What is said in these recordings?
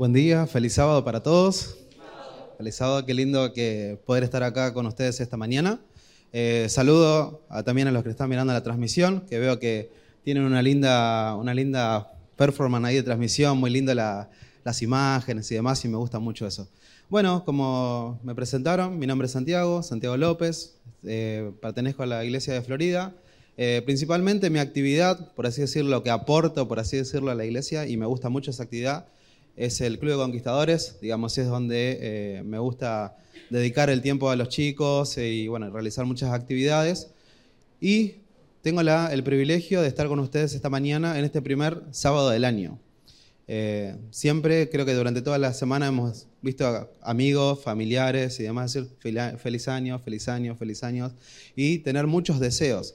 Buen día, feliz sábado para todos. Feliz sábado, qué lindo que poder estar acá con ustedes esta mañana. Eh, saludo también a los que están mirando la transmisión, que veo que tienen una linda, una linda performance ahí de transmisión, muy linda las imágenes y demás, y me gusta mucho eso. Bueno, como me presentaron, mi nombre es Santiago, Santiago López, eh, pertenezco a la Iglesia de Florida. Eh, principalmente mi actividad, por así decirlo, que aporto, por así decirlo, a la iglesia, y me gusta mucho esa actividad, es el Club de Conquistadores, digamos, es donde eh, me gusta dedicar el tiempo a los chicos y, bueno, realizar muchas actividades. Y tengo el privilegio de estar con ustedes esta mañana en este primer sábado del año. Eh, siempre, creo que durante toda la semana hemos visto amigos, familiares y demás decir feliz año, feliz año, feliz año y tener muchos deseos.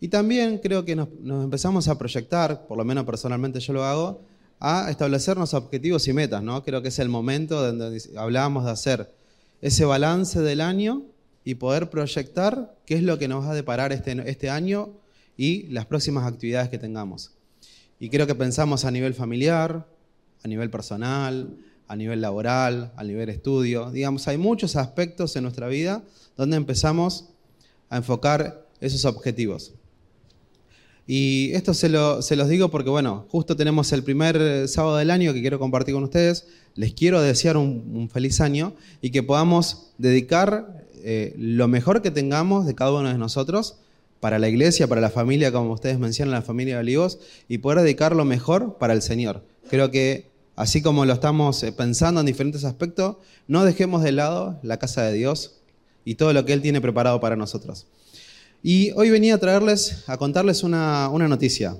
Y también creo que nos, empezamos a proyectar, por lo menos personalmente yo lo hago, a establecernos objetivos y metas, ¿no? Creo que es el momento donde hablábamos de hacer ese balance del año y poder proyectar qué es lo que nos va a deparar este, este año y las próximas actividades que tengamos. Y creo que pensamos a nivel familiar, a nivel personal, a nivel laboral, a nivel estudio. Digamos, hay muchos aspectos en nuestra vida donde empezamos a enfocar esos objetivos. Y esto se, los digo porque, bueno, justo tenemos el primer sábado del año que quiero compartir con ustedes. Les quiero desear un, feliz año y que podamos dedicar eh, lo mejor que tengamos de cada uno de nosotros para la iglesia, para la familia, como ustedes mencionan, la familia de Olivos, y poder dedicarlo mejor para el Señor. Creo que así como lo estamos eh, pensando en diferentes aspectos, no dejemos de lado la casa de Dios y todo lo que Él tiene preparado para nosotros. Y hoy venía a traerles, a contarles una, noticia.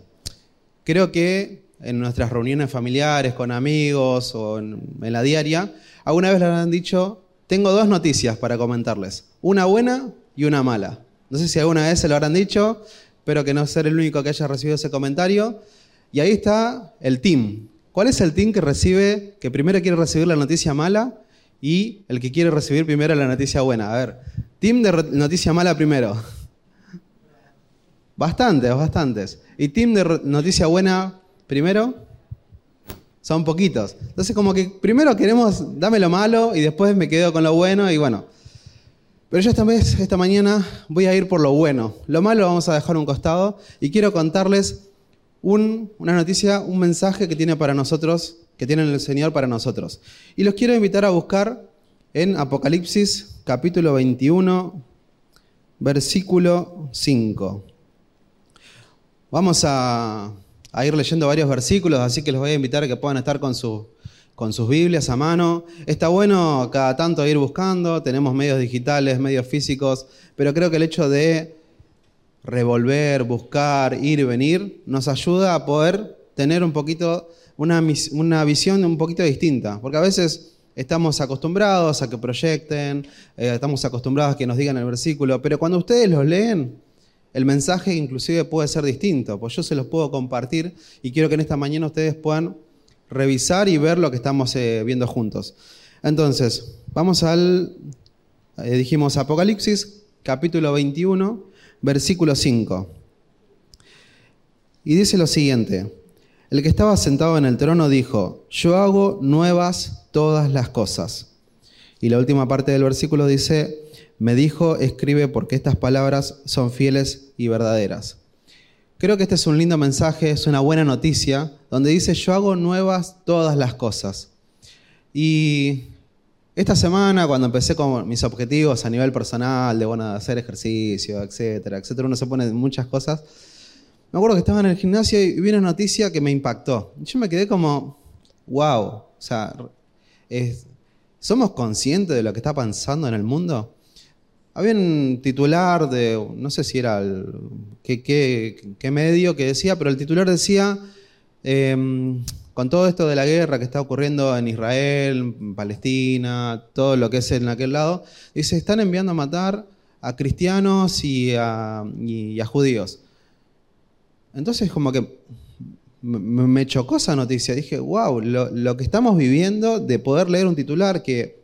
Creo que en nuestras reuniones familiares, con amigos o en, la diaria, alguna vez les han dicho, tengo dos noticias para comentarles, una buena y una mala. No sé si alguna vez se lo habrán dicho, espero que no ser el único que haya recibido ese comentario. Y ahí está el team. ¿Cuál es el team que recibe, que primero quiere recibir la noticia mala y el que quiere recibir primero la noticia buena? A ver, team de noticia mala primero. Bastantes, bastantes. ¿Y team de noticia buena primero? Son poquitos. Entonces como que primero queremos, dame lo malo y después me quedo con lo bueno y bueno. Pero yo esta vez, esta mañana, voy a ir por lo bueno. Lo malo lo vamos a dejar un costado y quiero contarles una noticia, un mensaje que tiene para nosotros, que tiene el Señor para nosotros. Y los quiero invitar a buscar en Apocalipsis capítulo 21, versículo 5. Vamos a, ir leyendo varios versículos, así que les voy a invitar a que puedan estar con su con sus Biblias a mano. Está bueno cada tanto ir buscando, tenemos medios digitales, medios físicos, pero creo que el hecho de revolver, buscar, ir y venir, nos ayuda a poder tener un poquito, una, una visión un poquito distinta, porque a veces estamos acostumbrados a que proyecten, eh, estamos acostumbrados a que nos digan el versículo, pero cuando ustedes los leen, el mensaje inclusive puede ser distinto, pues yo se los puedo compartir y quiero que en esta mañana ustedes puedan revisar y ver lo que estamos eh, viendo juntos. Entonces, vamos al, eh, dijimos Apocalipsis, capítulo 21, versículo 5. Y dice lo siguiente, el que estaba sentado en el trono dijo, yo hago nuevas todas las cosas. Y la última parte del versículo dice, me dijo, escribe porque estas palabras son fieles y verdaderas. Creo que este es un lindo mensaje, es una buena noticia, donde dice, yo hago nuevas todas las cosas. Y esta semana, cuando empecé con mis objetivos a nivel personal, de bueno, hacer ejercicio, etcétera, etcétera, uno se pone muchas cosas. Me acuerdo que estaba en el gimnasio y vi una noticia que me impactó. Yo me quedé como, wow, o sea, ¿somos conscientes de lo que está pasando en el mundo? Había un titular de, no sé si era el, qué, medio que decía, pero el titular decía, em, con todo esto de la guerra que está ocurriendo en Israel, en Palestina, todo lo que es en aquel lado, dice, están enviando a matar a cristianos y a, judíos. Entonces como que me chocó esa noticia. Dije, wow, lo, lo, que estamos viviendo de poder leer un titular que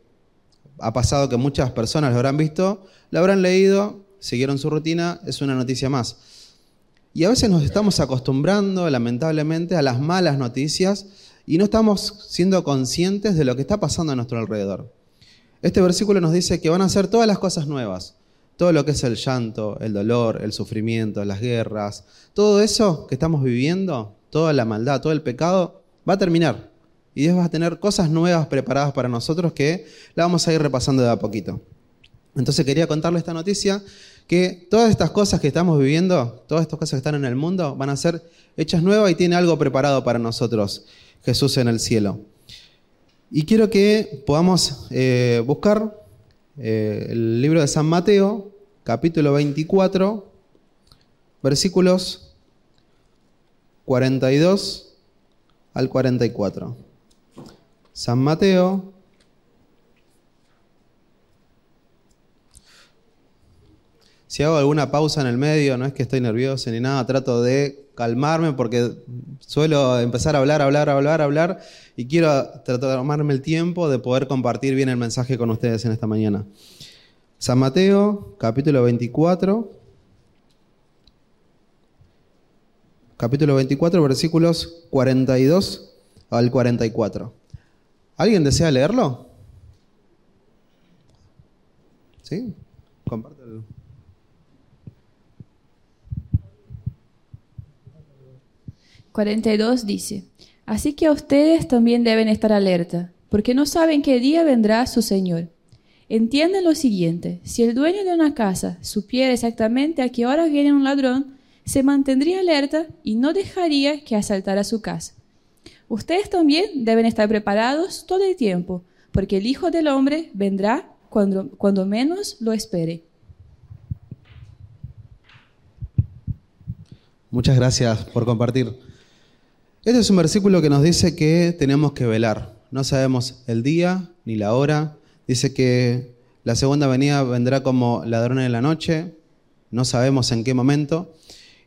ha pasado que muchas personas lo habrán visto, lo habrán leído, siguieron su rutina, es una noticia más. Y a veces nos estamos acostumbrando, lamentablemente, a las malas noticias y no estamos siendo conscientes de lo que está pasando a nuestro alrededor. Este versículo nos dice que van a ser todas las cosas nuevas, todo lo que es el llanto, el dolor, el sufrimiento, las guerras, todo eso que estamos viviendo, toda la maldad, todo el pecado, va a terminar. Y Dios va a tener cosas nuevas preparadas para nosotros que la vamos a ir repasando de a poquito. Entonces quería contarle esta noticia, que todas estas cosas que estamos viviendo, todas estas cosas que están en el mundo, van a ser hechas nuevas y tiene algo preparado para nosotros Jesús en el cielo. Y quiero que podamos eh, buscar eh, el libro de San Mateo, capítulo 24, versículos 42 al 44. San Mateo. Si hago alguna pausa en el medio, no es que estoy nervioso ni nada, trato de calmarme porque suelo empezar a hablar, hablar, hablar, hablar y quiero tratar de tomarme el tiempo de poder compartir bien el mensaje con ustedes en esta mañana. San Mateo, capítulo 24. Capítulo 24, versículos 42 al 44. ¿Alguien desea leerlo? ¿Sí? Compártelo. 42 dice, Así que ustedes también deben estar alerta, porque no saben qué día vendrá su Señor. Entienden lo siguiente, si el dueño de una casa supiera exactamente a qué hora viene un ladrón, se mantendría alerta y no dejaría que asaltara su casa. Ustedes también deben estar preparados todo el tiempo, porque el Hijo del Hombre vendrá cuando, menos lo espere. Muchas gracias por compartir. Este es un versículo que nos dice que tenemos que velar. No sabemos el día ni la hora. Dice que la segunda venida vendrá como ladrón en la noche. No sabemos en qué momento.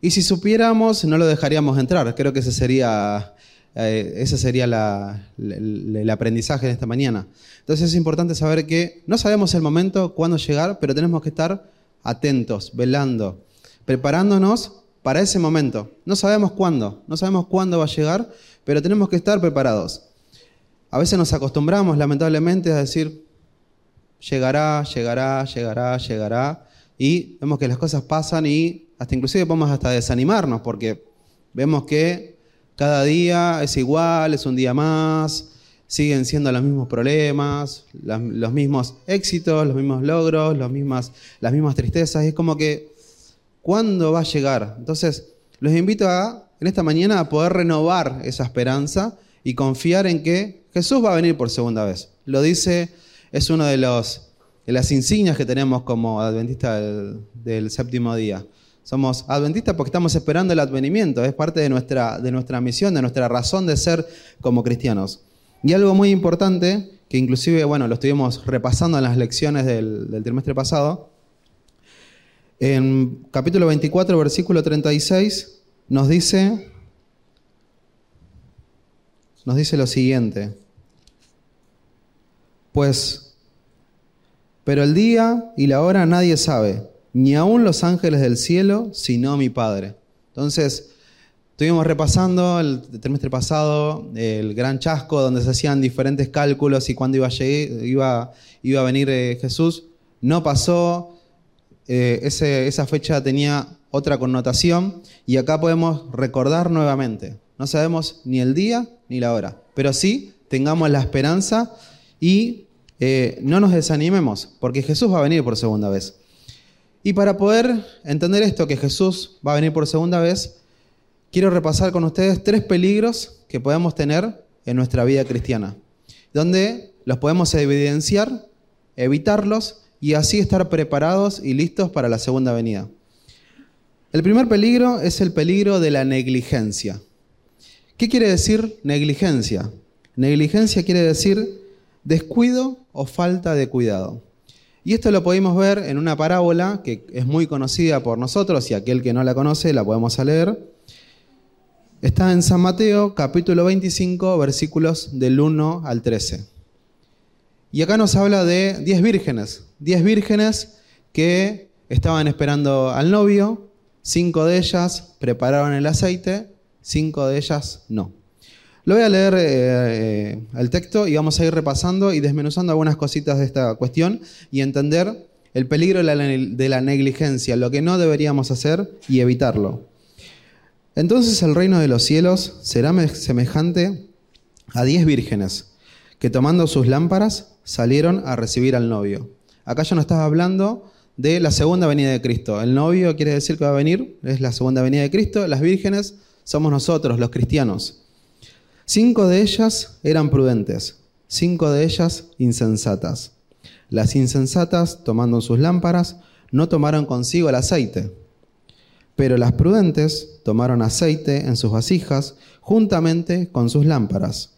Y si supiéramos, no lo dejaríamos entrar. Creo que ese sería, eh, ese sería el aprendizaje de esta mañana. Entonces es importante saber que no sabemos el momento, cuándo llegar, pero tenemos que estar atentos, velando, preparándonos para ese momento. No sabemos cuándo, no sabemos cuándo va a llegar, pero tenemos que estar preparados. A veces nos acostumbramos, lamentablemente, a decir, llegará, llegará, llegará, llegará, y vemos que las cosas pasan y hasta inclusive podemos hasta desanimarnos porque vemos que cada día es igual, es un día más, siguen siendo los mismos problemas, los mismos éxitos, los mismos logros, los mismas, las mismas tristezas, es como que ¿Cuándo va a llegar? Entonces, los invito a, en esta mañana a poder renovar esa esperanza y confiar en que Jesús va a venir por segunda vez. Lo dice, es una de, los, las insignias que tenemos como adventistas del, del, séptimo día. Somos adventistas porque estamos esperando el advenimiento, es parte de nuestra, de nuestra misión, de nuestra razón de ser como cristianos. Y algo muy importante, que inclusive, bueno, lo estuvimos repasando en las lecciones del, del trimestre pasado, en capítulo 24, versículo 36, nos dice, nos dice lo siguiente. Pues, pero el día y la hora nadie sabe, ni aun los ángeles del cielo, sino mi Padre. Entonces, estuvimos repasando el trimestre pasado el gran chasco donde se hacían diferentes cálculos y cuándo iba a, iba, iba a venir eh, Jesús. No pasó, eh, esa fecha tenía otra connotación y acá podemos recordar nuevamente. No sabemos ni el día ni la hora, pero sí tengamos la esperanza y eh, no nos desanimemos, porque Jesús va a venir por segunda vez. Y para poder entender esto, que Jesús va a venir por segunda vez, quiero repasar con ustedes tres peligros que podemos tener en nuestra vida cristiana, donde los podemos evidenciar, evitarlos y así estar preparados y listos para la segunda venida. El primer peligro es el peligro de la negligencia. ¿Qué quiere decir negligencia? Negligencia quiere decir descuido o falta de cuidado. Y esto lo podemos ver en una parábola que es muy conocida por nosotros y aquel que no la conoce la podemos leer. Está en San Mateo capítulo 25 versículos del 1 al 13. Y acá nos habla de 10 vírgenes, 10 vírgenes que estaban esperando al novio, cinco de ellas prepararon el aceite, cinco de ellas no. Lo voy a leer eh, eh, el texto y vamos a ir repasando y desmenuzando algunas cositas de esta cuestión y entender el peligro de la, negligencia, lo que no deberíamos hacer y evitarlo. Entonces el reino de los cielos será semejante a diez vírgenes que tomando sus lámparas salieron a recibir al novio. Acá ya no estaba hablando de la segunda venida de Cristo. El novio quiere decir que va a venir, es la segunda venida de Cristo. Las vírgenes somos nosotros, los cristianos. Cinco de ellas eran prudentes, cinco de ellas insensatas. Las insensatas, tomando sus lámparas, no tomaron consigo el aceite. Pero las prudentes tomaron aceite en sus vasijas juntamente con sus lámparas.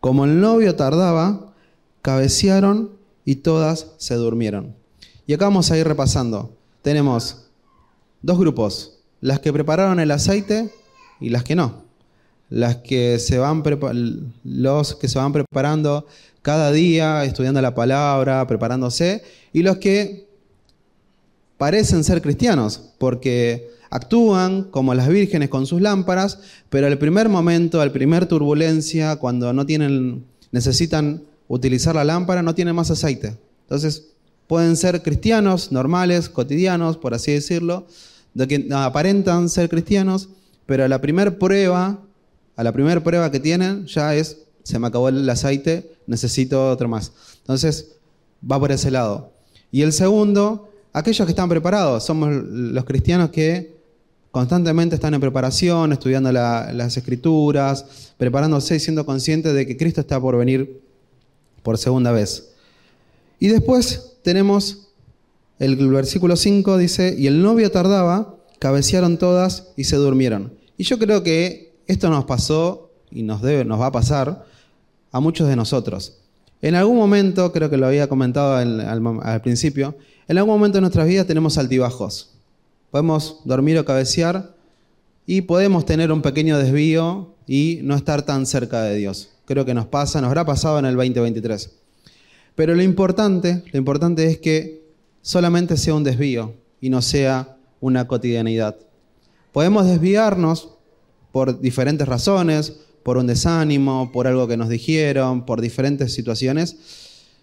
Como el novio tardaba, cabecearon y todas se durmieron. Y acá vamos a ir repasando. Tenemos dos grupos, las que prepararon el aceite y las que no. Las que se van los que se van preparando cada día, estudiando la palabra, preparándose, y los que parecen ser cristianos, porque actúan como las vírgenes con sus lámparas, pero al primer momento, al primer turbulencia, cuando no tienen, necesitan utilizar la lámpara, no tienen más aceite. Entonces, pueden ser cristianos normales, cotidianos, por así decirlo, de que aparentan ser cristianos, pero a la primera prueba, a la primera prueba que tienen, ya es, se me acabó el aceite, necesito otro más. Entonces, va por ese lado. Y el segundo, aquellos que están preparados, somos los cristianos que constantemente están en preparación, estudiando las escrituras, preparándose y siendo conscientes de que Cristo está por venir por segunda vez. Y después tenemos el versículo 5, dice, y el novio tardaba, cabecearon todas y se durmieron. Y yo creo que esto nos pasó y nos, va a pasar a muchos de nosotros. En algún momento, creo que lo había comentado al, al principio, en algún momento de nuestras vidas tenemos altibajos. Podemos dormir o cabecear y podemos tener un pequeño desvío y no estar tan cerca de Dios. Creo que nos pasa, nos habrá pasado en el 2023. Pero lo importante, lo importante es que solamente sea un desvío y no sea una cotidianidad. Podemos desviarnos por diferentes razones, por un desánimo, por algo que nos dijeron, por diferentes situaciones,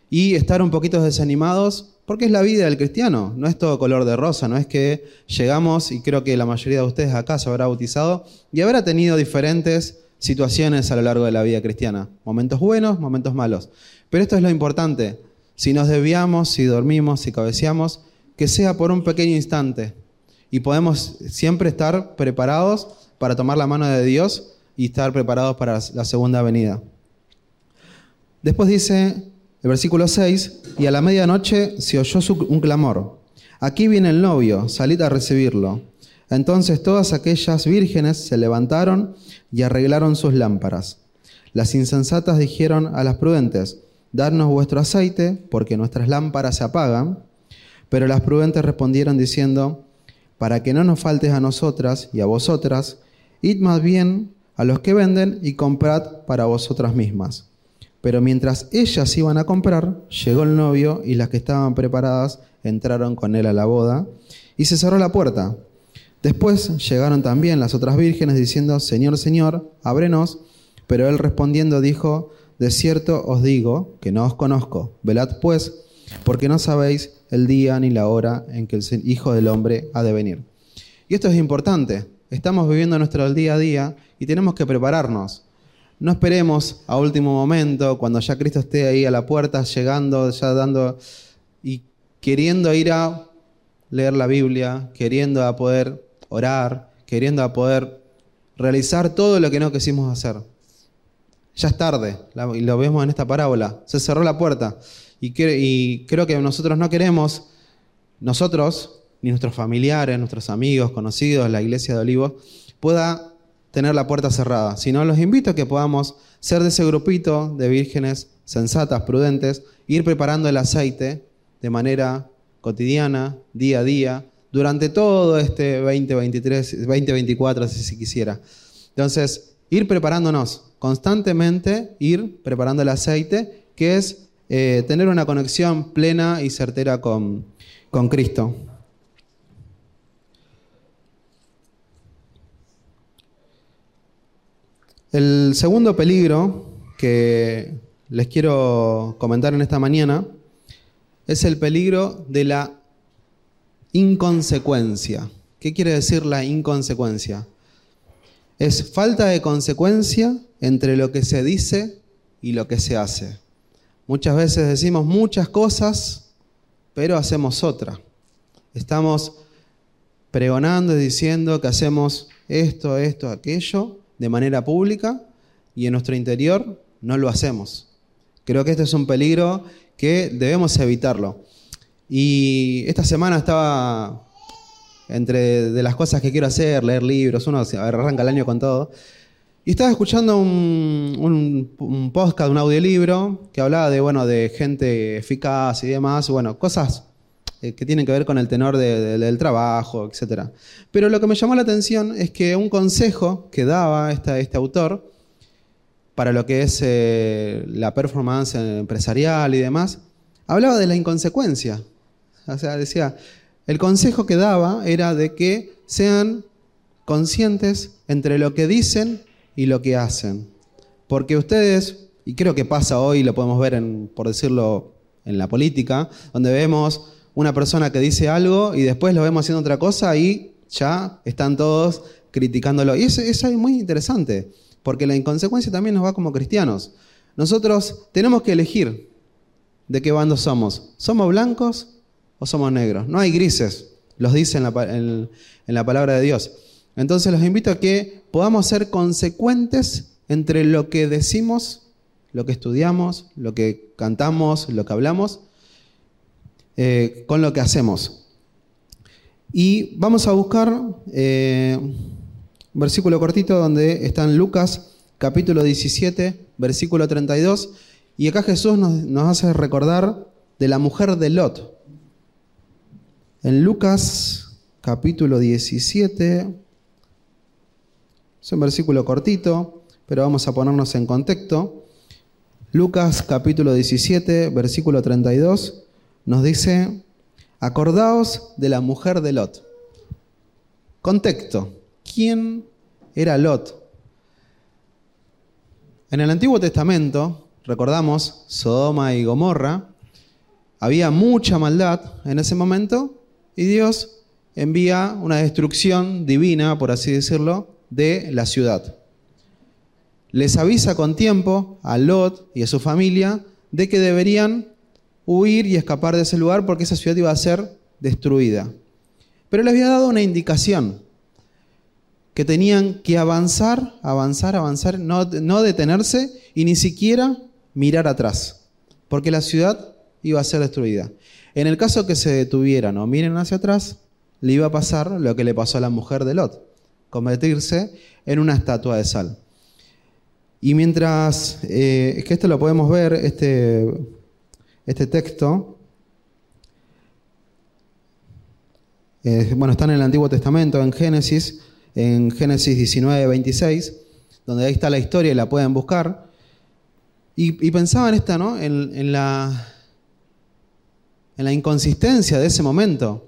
y estar un poquito desanimados porque es la vida del cristiano, no es todo color de rosa, no es que llegamos, y creo que la mayoría de ustedes acá se habrá bautizado, y habrá tenido diferentes situaciones a lo largo de la vida cristiana, momentos buenos, momentos malos. Pero esto es lo importante, si nos desviamos, si dormimos, si cabeceamos, que sea por un pequeño instante, y podemos siempre estar preparados para tomar la mano de Dios y estar preparados para la segunda venida. Después dice, el versículo 6, y a la medianoche se oyó un clamor. Aquí viene el novio, salid a recibirlo. Entonces todas aquellas vírgenes se levantaron y arreglaron sus lámparas. Las insensatas dijeron a las prudentes, Dadnos vuestro aceite, porque nuestras lámparas se apagan. Pero las prudentes respondieron diciendo, Para que no nos faltes a nosotras y a vosotras, id más bien a los que venden y comprad para vosotras mismas. Pero mientras ellas iban a comprar, llegó el novio y las que estaban preparadas entraron con él a la boda y se cerró la puerta. Después llegaron también las otras vírgenes diciendo, Señor, Señor, ábrenos. Pero él respondiendo dijo, De cierto os digo que no os conozco. Velad pues, porque no sabéis el día ni la hora en que el Hijo del Hombre ha de venir. Y esto es importante. Estamos viviendo nuestro día a día y tenemos que prepararnos. No esperemos a último momento, cuando ya Cristo esté ahí a la puerta, llegando, ya dando y queriendo ir a leer la Biblia, queriendo a poder orar, queriendo a poder realizar todo lo que no quisimos hacer. Ya es tarde, y lo vemos en esta parábola. Se cerró la puerta. Y, y creo que nosotros no queremos, nosotros, ni nuestros familiares, nuestros amigos, conocidos, la iglesia de Olivos, pueda tener la puerta cerrada, sino los invito a que podamos ser de ese grupito de vírgenes sensatas, prudentes, ir preparando el aceite de manera cotidiana, día a día, durante todo este 2023, 2024, si se quisiera. Entonces, ir preparándonos constantemente, ir preparando el aceite, que es eh, tener una conexión plena y certera con, con Cristo. El segundo peligro que les quiero comentar en esta mañana es el peligro de la inconsecuencia. ¿Qué quiere decir la inconsecuencia? Es falta de consecuencia entre lo que se dice y lo que se hace. Muchas veces decimos muchas cosas, pero hacemos otra. Estamos pregonando y diciendo que hacemos esto, esto, aquello de manera pública y en nuestro interior no lo hacemos. Creo que este es un peligro que debemos evitarlo. Y esta semana estaba entre de las cosas que quiero hacer, leer libros, uno arranca el año con todo. Y estaba escuchando un, podcast, un audiolibro, que hablaba de, bueno, de gente eficaz y demás, bueno, cosas eh, que tienen que ver con el tenor del trabajo, etc. Pero lo que me llamó la atención es que un consejo que daba este autor para lo que es eh, la performance empresarial y demás, hablaba de la inconsecuencia. O sea, decía, el consejo que daba era de que sean conscientes entre lo que dicen y lo que hacen. Porque ustedes, y creo que pasa hoy, lo podemos ver, en, por decirlo, en la política, donde vemos una persona que dice algo y después lo vemos haciendo otra cosa y ya están todos criticándolo. Y eso, es muy interesante, porque la inconsecuencia también nos va como cristianos. Nosotros tenemos que elegir de qué bando somos. ¿Somos blancos o somos negros? No hay grises, los dice en la, en la palabra de Dios. Entonces los invito a que podamos ser consecuentes entre lo que decimos, lo que estudiamos, lo que cantamos, lo que hablamos, eh, con lo que hacemos. Y vamos a buscar eh, un versículo cortito donde está en Lucas capítulo 17, versículo 32, y acá Jesús nos, nos hace recordar de la mujer de Lot. En Lucas capítulo 17, es un versículo cortito, pero vamos a ponernos en contexto. Lucas capítulo 17, versículo 32, nos dice, acordaos de la mujer de Lot. Contexto, ¿quién era Lot? En el Antiguo Testamento, recordamos, Sodoma y Gomorra, había mucha maldad en ese momento y Dios envía una destrucción divina, por así decirlo, de la ciudad. Les avisa con tiempo a Lot y a su familia de que deberían huir y escapar de ese lugar porque esa ciudad iba a ser destruida. Pero les había dado una indicación, que tenían que avanzar, avanzar, avanzar, no, detenerse y ni siquiera mirar atrás, porque la ciudad iba a ser destruida. En el caso que se detuvieran o miren hacia atrás, le iba a pasar lo que le pasó a la mujer de Lot convertirse en una estatua de sal. Y mientras, eh, es que esto lo podemos ver, este, este texto, eh, bueno, está en el Antiguo Testamento, en Génesis, en Génesis 19, 26, donde ahí está la historia y la pueden buscar. Y, pensaba en esta, ¿no? En, la, en la inconsistencia de ese momento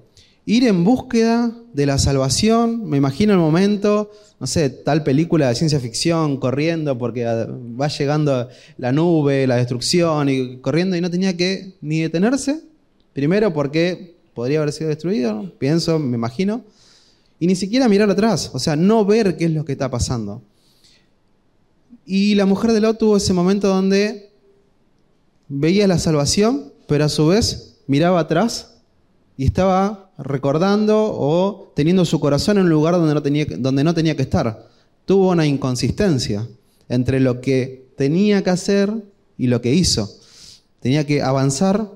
ir en búsqueda de la salvación. Me imagino el momento, no sé, tal película de ciencia ficción corriendo porque va llegando la nube, la destrucción y corriendo y no tenía que ni detenerse. Primero porque podría haber sido destruido, pienso, me imagino. Y ni siquiera mirar atrás, o sea, no ver qué es lo que está pasando. Y la mujer de Lot tuvo ese momento donde veía la salvación, pero a su vez miraba atrás y estaba recordando o teniendo su corazón en un lugar donde no tenía, donde no tenía que estar. Tuvo una inconsistencia entre lo que tenía que hacer y lo que hizo. Tenía que avanzar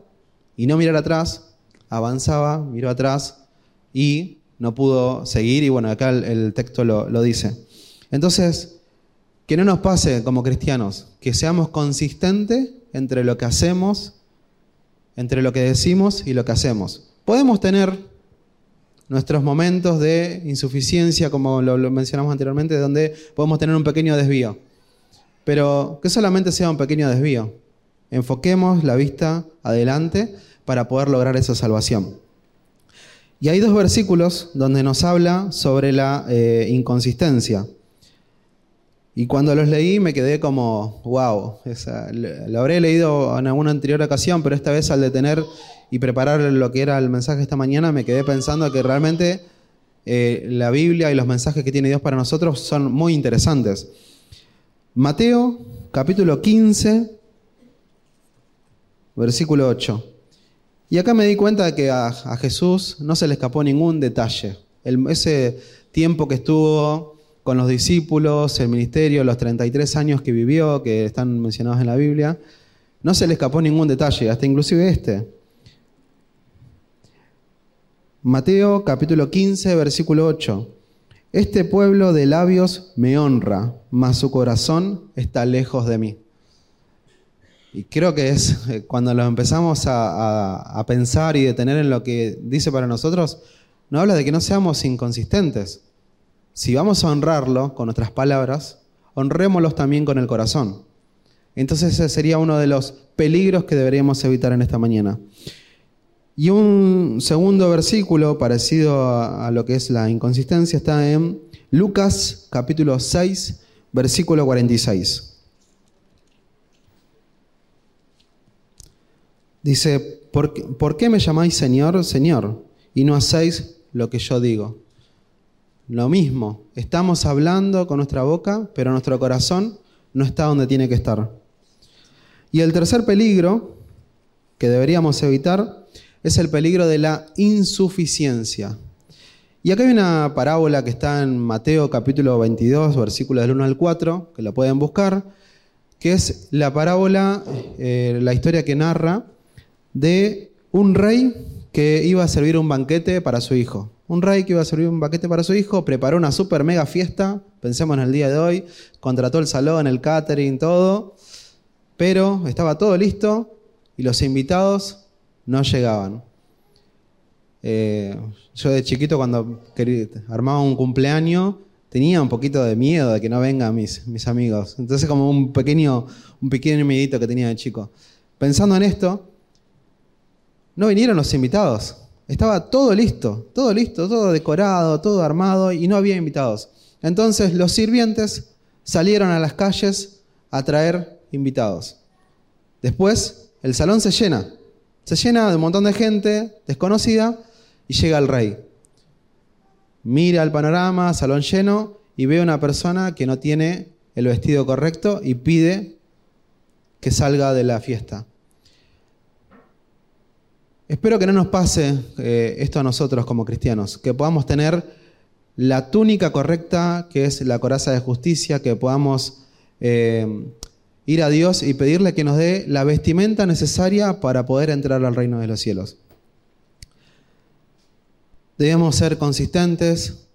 y no mirar atrás, avanzaba, miró atrás y no pudo seguir y bueno, acá el, texto lo, lo dice. Entonces, que no nos pase como cristianos, que seamos consistentes entre lo que hacemos, entre lo que decimos y lo que hacemos. Podemos tener nuestros momentos de insuficiencia, como lo, mencionamos anteriormente, donde podemos tener un pequeño desvío. Pero que solamente sea un pequeño desvío. Enfoquemos la vista adelante para poder lograr esa salvación. Y hay dos versículos donde nos habla sobre la eh, inconsistencia. Y cuando los leí me quedé como, wow, lo habré leído en alguna anterior ocasión, pero esta vez al detener y preparar lo que era el mensaje esta mañana, me quedé pensando que realmente eh, la Biblia y los mensajes que tiene Dios para nosotros son muy interesantes. Mateo capítulo 15, versículo 8. Y acá me di cuenta de que a, Jesús no se le escapó ningún detalle. ese tiempo que estuvo con los discípulos, el ministerio, los 33 años que vivió, que están mencionados en la Biblia, no se le escapó ningún detalle, hasta inclusive este. Mateo capítulo 15, versículo 8. Este pueblo de labios me honra, mas su corazón está lejos de mí. Y creo que es eh, cuando lo empezamos a, a pensar y detener en lo que dice para nosotros, no habla de que no seamos inconsistentes si vamos a honrarlo con nuestras palabras, honrémoslos también con el corazón. Entonces ese sería uno de los peligros que deberíamos evitar en esta mañana. Y un segundo versículo parecido a, lo que es la inconsistencia está en Lucas capítulo 6, versículo 46. Dice, ¿por, ¿por qué me llamáis Señor, Señor, y no hacéis lo que yo digo? Lo mismo, estamos hablando con nuestra boca, pero nuestro corazón no está donde tiene que estar. Y el tercer peligro que deberíamos evitar es el peligro de la insuficiencia. Y acá hay una parábola que está en Mateo capítulo 22, versículos del 1 al 4, que la pueden buscar, que es la parábola, eh, la historia que narra de un rey que iba a servir un banquete para su hijo. Un rey que iba a servir un banquete para su hijo, preparó una super mega fiesta, pensemos en el día de hoy, contrató el salón, el catering, todo, pero estaba todo listo y los invitados no llegaban. Eh, yo de chiquito cuando armaba un cumpleaños tenía un poquito de miedo de que no vengan mis, mis amigos. Entonces como un pequeño, un pequeño miedito que tenía de chico. Pensando en esto, no vinieron los invitados. Estaba todo listo, todo listo, todo decorado, todo armado y no había invitados. Entonces los sirvientes salieron a las calles a traer invitados. Después el salón se llena, se llena de un montón de gente desconocida y llega el rey. Mira el panorama, salón lleno y ve a una persona que no tiene el vestido correcto y pide que salga de la fiesta. Espero que no nos pase eh, esto a nosotros como cristianos, que podamos tener la túnica correcta, que es la coraza de justicia, que podamos eh, ir a Dios y pedirle que nos dé la vestimenta necesaria para poder entrar al reino de los cielos. Debemos ser consistentes,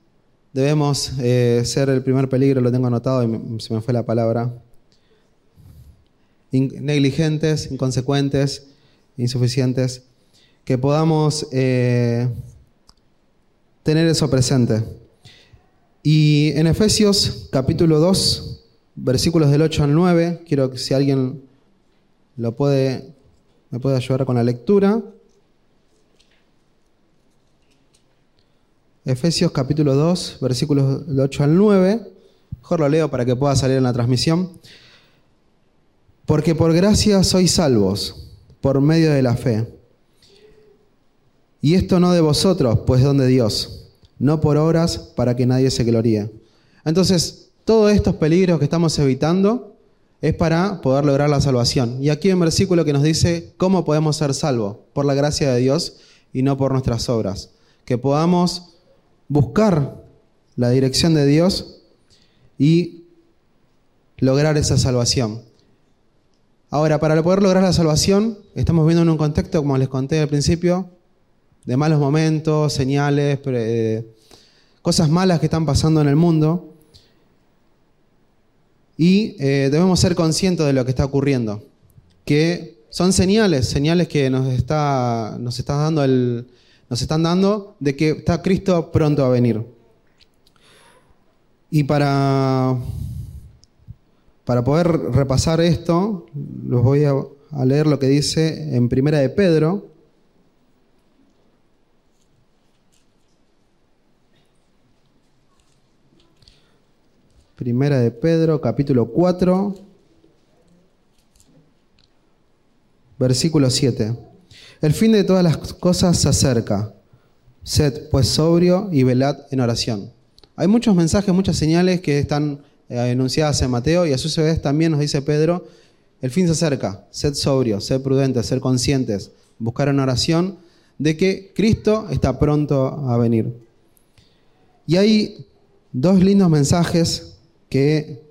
debemos eh, ser el primer peligro, lo tengo anotado y se me fue la palabra, negligentes, inconsecuentes, insuficientes que podamos eh, tener eso presente. Y en Efesios capítulo 2, versículos del 8 al 9, quiero que si alguien lo puede, me puede ayudar con la lectura. Efesios capítulo 2, versículos del 8 al 9. Mejor lo leo para que pueda salir en la transmisión. Porque por gracia sois salvos, por medio de la fe y esto no de vosotros, pues don de Dios, no por obras para que nadie se gloríe. Entonces, todos estos peligros que estamos evitando es para poder lograr la salvación. Y aquí hay un versículo que nos dice cómo podemos ser salvos, por la gracia de Dios y no por nuestras obras. Que podamos buscar la dirección de Dios y lograr esa salvación. Ahora, para poder lograr la salvación, estamos viendo en un contexto, como les conté al principio, de malos momentos, señales, eh, cosas malas que están pasando en el mundo. Y eh, debemos ser conscientes de lo que está ocurriendo, que son señales, señales que nos, está, nos, está dando el, nos están dando de que está Cristo pronto a venir. Y para, para poder repasar esto, los voy a, a leer lo que dice en Primera de Pedro, Primera de Pedro, capítulo 4, versículo 7. El fin de todas las cosas se acerca. Sed pues sobrio y velad en oración. Hay muchos mensajes, muchas señales que están eh, enunciadas en Mateo y a su vez también nos dice Pedro, el fin se acerca. Sed sobrio, sed prudentes, ser conscientes, buscar en oración de que Cristo está pronto a venir. Y hay dos lindos mensajes que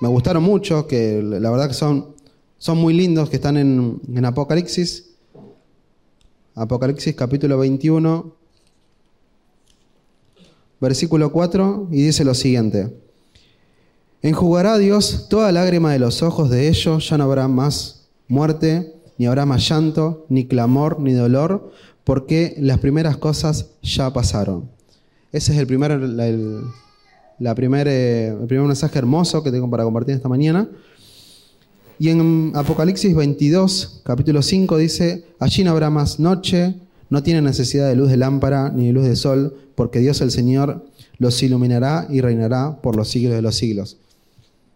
me gustaron mucho, que la verdad que son, son muy lindos, que están en, en Apocalipsis. Apocalipsis capítulo 21, versículo 4, y dice lo siguiente. Enjugará Dios toda lágrima de los ojos de ellos, ya no habrá más muerte, ni habrá más llanto, ni clamor, ni dolor, porque las primeras cosas ya pasaron. Ese es el primer, la primer, eh, el primer mensaje hermoso que tengo para compartir esta mañana. Y en Apocalipsis 22, capítulo 5, dice, allí no habrá más noche, no tiene necesidad de luz de lámpara ni de luz de sol, porque Dios el Señor los iluminará y reinará por los siglos de los siglos.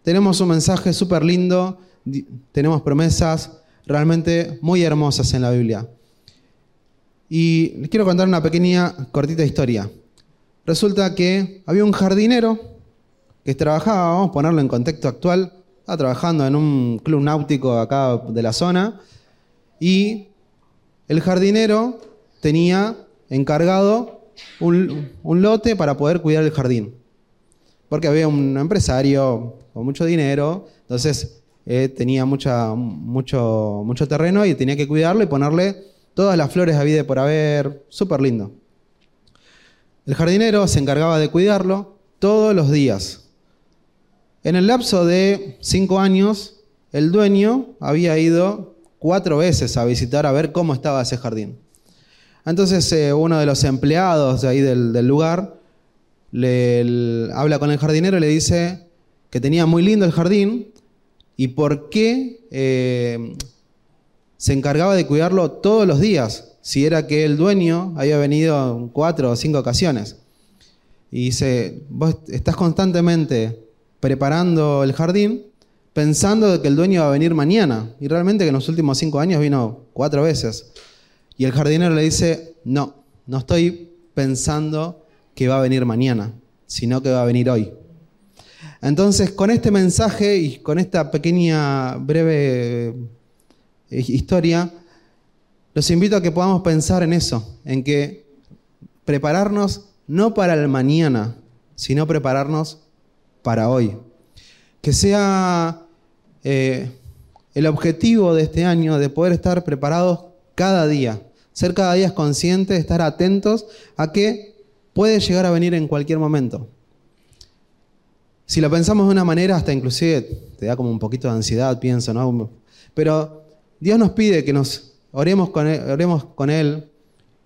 Tenemos un mensaje súper lindo, tenemos promesas realmente muy hermosas en la Biblia. Y les quiero contar una pequeña, cortita historia. Resulta que había un jardinero que trabajaba, vamos a ponerlo en contexto actual, estaba trabajando en un club náutico acá de la zona, y el jardinero tenía encargado un, un lote para poder cuidar el jardín. Porque había un empresario con mucho dinero, entonces eh, tenía mucha, mucho, mucho terreno y tenía que cuidarlo y ponerle todas las flores a vida por haber, súper lindo. El jardinero se encargaba de cuidarlo todos los días. En el lapso de cinco años, el dueño había ido cuatro veces a visitar a ver cómo estaba ese jardín. Entonces eh, uno de los empleados de ahí del, lugar le, habla con el jardinero y le dice, que tenía muy lindo el jardín y por qué eh, se encargaba de cuidarlo todos los días, si era que el dueño había venido en cuatro o cinco ocasiones. Y dice, vos estás constantemente preparando el jardín pensando que el dueño va a venir mañana. Y realmente que en los últimos cinco años vino cuatro veces. Y el jardinero le dice, no, no estoy pensando que va a venir mañana, sino que va a venir hoy. Entonces, con este mensaje y con esta pequeña, breve eh, historia, los invito a que podamos pensar en eso, en que prepararnos no para el mañana, sino prepararnos para hoy. Que sea eh, el objetivo de este año de poder estar preparados cada día, ser cada día conscientes, estar atentos a que puede llegar a venir en cualquier momento. Si lo pensamos de una manera, hasta inclusive te da como un poquito de ansiedad, pienso, ¿no? Pero Dios nos pide que nos oremos con Él, oremos con él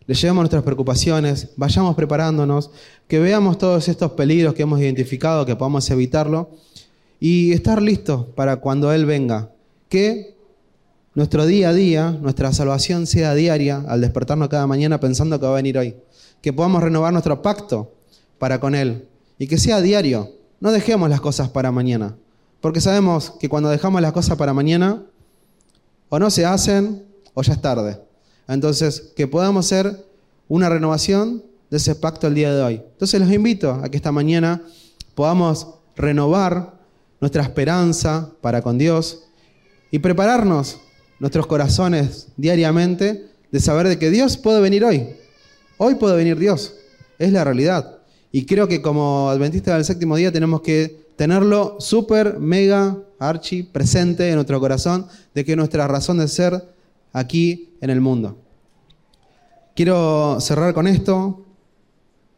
le llevemos nuestras preocupaciones, vayamos preparándonos, que veamos todos estos peligros que hemos identificado, que podamos evitarlo y estar listos para cuando Él venga. Que nuestro día a día, nuestra salvación sea diaria al despertarnos cada mañana pensando que va a venir hoy. Que podamos renovar nuestro pacto para con Él y que sea diario no dejemos las cosas para mañana, porque sabemos que cuando dejamos las cosas para mañana, o no se hacen o ya es tarde. Entonces, que podamos hacer una renovación de ese pacto el día de hoy. Entonces los invito a que esta mañana podamos renovar nuestra esperanza para con Dios y prepararnos nuestros corazones diariamente de saber de que Dios puede venir hoy. Hoy puede venir Dios. Es la realidad. Y creo que como adventistas del séptimo día tenemos que tenerlo súper, mega, archi, presente en nuestro corazón, de que nuestra razón de ser aquí en el mundo. Quiero cerrar con esto.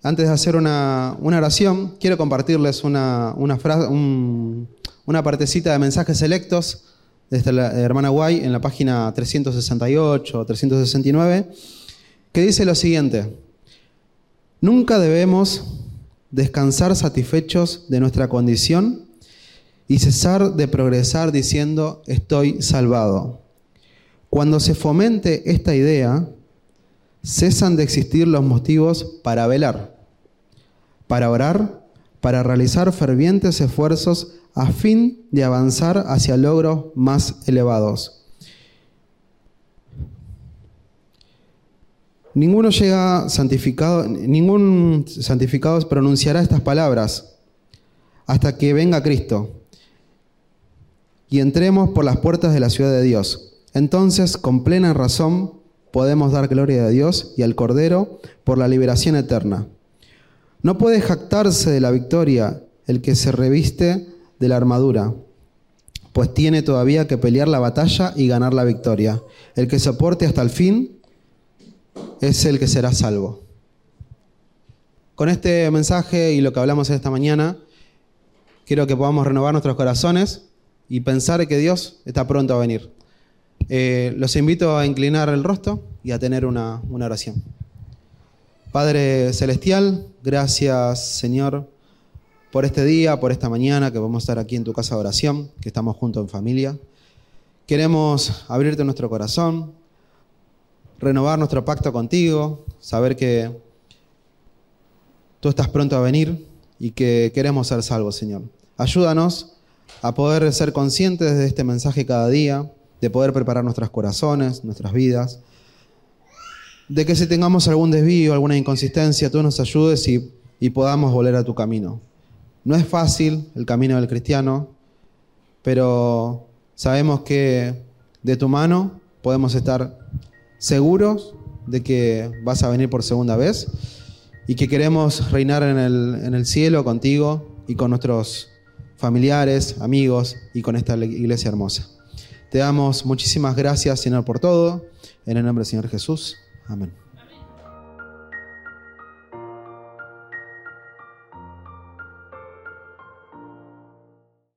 Antes de hacer una, oración, quiero compartirles una, frase, una partecita de mensajes selectos desde la hermana Guay en la página 368 o 369, que dice lo siguiente. Nunca debemos descansar satisfechos de nuestra condición y cesar de progresar diciendo estoy salvado. Cuando se fomente esta idea, cesan de existir los motivos para velar, para orar, para realizar fervientes esfuerzos a fin de avanzar hacia logros más elevados. Ninguno llega santificado, ningún santificado pronunciará estas palabras hasta que venga Cristo y entremos por las puertas de la ciudad de Dios. Entonces, con plena razón, podemos dar gloria a Dios y al Cordero por la liberación eterna. No puede jactarse de la victoria el que se reviste de la armadura, pues tiene todavía que pelear la batalla y ganar la victoria. El que soporte hasta el fin es el que será salvo. Con este mensaje y lo que hablamos esta mañana, quiero que podamos renovar nuestros corazones y pensar que Dios está pronto a venir. Eh, los invito a inclinar el rostro y a tener una, una oración. Padre Celestial, gracias Señor por este día, por esta mañana que vamos a estar aquí en tu casa de oración, que estamos juntos en familia. Queremos abrirte nuestro corazón, renovar nuestro pacto contigo, saber que tú estás pronto a venir y que queremos ser salvos, Señor. Ayúdanos a poder ser conscientes de este mensaje cada día, de poder preparar nuestros corazones, nuestras vidas, de que si tengamos algún desvío, alguna inconsistencia, tú nos ayudes y, y podamos volver a tu camino. No es fácil el camino del cristiano, pero sabemos que de tu mano podemos estar seguros de que vas a venir por segunda vez y que queremos reinar en el, en el cielo contigo y con nuestros familiares, amigos y con esta iglesia hermosa. Te damos muchísimas gracias, Señor, por todo. En el nombre del Señor Jesús. Amén.